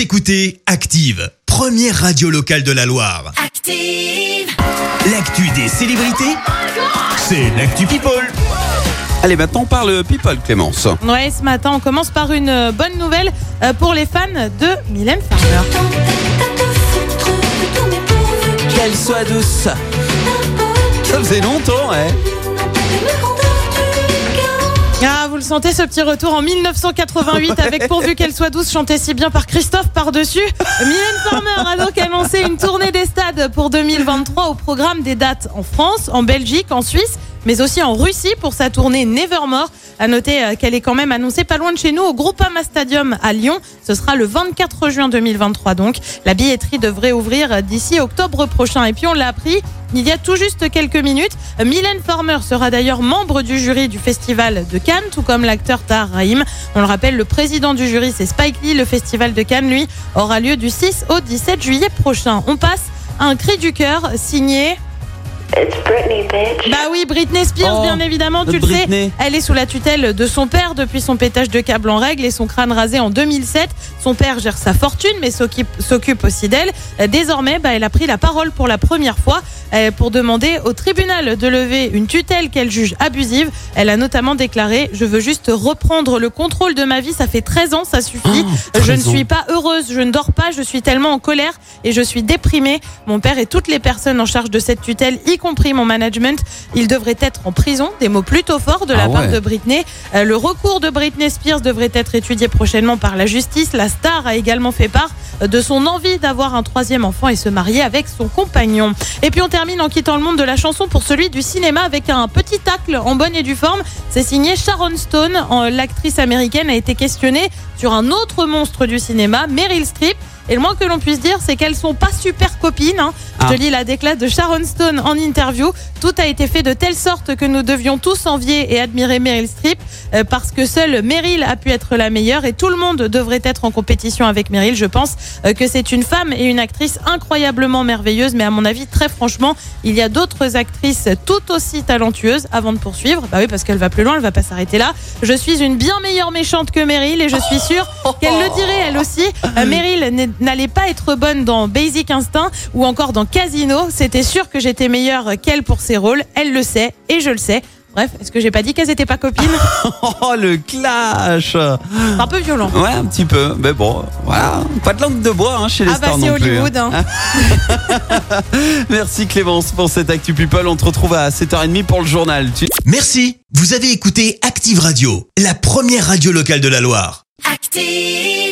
Vous écoutez Active, première radio locale de la Loire. Active. L'actu des célébrités, c'est l'actu People. Allez, maintenant on parle people, Clémence. Ouais, ce matin, on commence par une euh, bonne nouvelle euh, pour les fans de Mylène Farmer. Qu'elle soit douce. Ça faisait longtemps, hein le sentez, ce petit retour en 1988 avec Pourvu qu'elle soit douce, chanté si bien par Christophe par-dessus. Mylène Farmer a donc annoncé une tournée des stades pour 2023 au programme des dates en France, en Belgique, en Suisse, mais aussi en Russie pour sa tournée Nevermore. À noter euh, qu'elle est quand même annoncée pas loin de chez nous au Groupama Stadium à Lyon. Ce sera le 24 juin 2023 donc. La billetterie devrait ouvrir d'ici octobre prochain. Et puis on l'a appris il y a tout juste quelques minutes. Mylène Farmer sera d'ailleurs membre du jury du festival de Cannes, tout comme l'acteur Tahar Rahim. On le rappelle, le président du jury, c'est Spike Lee. Le festival de Cannes, lui, aura lieu du 6 au 17 juillet prochain. On passe à un cri du cœur signé It's Britney, bitch. bah oui, Britney Spears, Oh, bien évidemment, tu le Britney. sais. Elle est sous la tutelle de son père depuis son pétage de câble en règle et son crâne rasé en 2007. Son père gère sa fortune, mais s'occupe aussi d'elle. Euh, Désormais, bah, elle a pris la parole pour la première fois euh, pour demander au tribunal de lever une tutelle qu'elle juge abusive. Elle a notamment déclaré « Je veux juste reprendre le contrôle de ma vie. Ça fait 13 ans, ça suffit. Oh, je ne 13 ans. suis pas heureuse, je ne dors pas, je suis tellement en colère et je suis déprimée. Mon père et toutes les personnes en charge de cette tutelle, y compris mon management, ils devraient être en prison. Des mots plutôt forts de la Ah part de Britney. Euh, le recours de Britney Spears devrait être étudié prochainement par la justice. La star a également fait part euh, de son envie d'avoir un troisième enfant et se marier avec son compagnon. Et puis on termine en quittant le monde de la chanson pour celui du cinéma avec un petit tacle en bonne et due forme. C'est signé Sharon Stone. En- L'actrice américaine a été questionnée sur un autre monstre du cinéma, Meryl Streep. Et le moins que l'on puisse dire, c'est qu'elles sont pas super copines. hein. Je Ah. te lis la déclasse de Sharon Stone en interview. Tout a été fait de telle sorte que nous devions tous envier et admirer Meryl Streep euh, parce que seule Meryl a pu être la meilleure et tout le monde devrait être en compétition avec Meryl. Je pense euh, que c'est une femme et une actrice incroyablement merveilleuse, mais à mon avis, très franchement, il y a d'autres actrices tout aussi talentueuses avant de poursuivre. Bah oui, parce qu'elle va plus loin, elle va pas s'arrêter là. Je suis une bien meilleure méchante que Meryl et je suis sûre qu'elle le dirait elle aussi. Euh, Meryl n'est- n'allait pas être bonne dans Basic Instinct ou encore dans Casino. C'était sûr que j'étais meilleure qu'elle pour ses rôles. Elle le sait et je le sais. Bref, est-ce que j'ai pas dit qu'elles étaient pas copines Oh, le clash un peu violent. Ouais, un petit peu. Mais bon, voilà. Pas de langue de bois hein, chez les Ah bah stars c'est non plus. Hollywood. hein. Merci Clémence pour cette Actu People. On te retrouve à 7h30 pour le journal. Tu- Merci, vous avez écouté Active Radio, la première radio locale de la Loire. Active.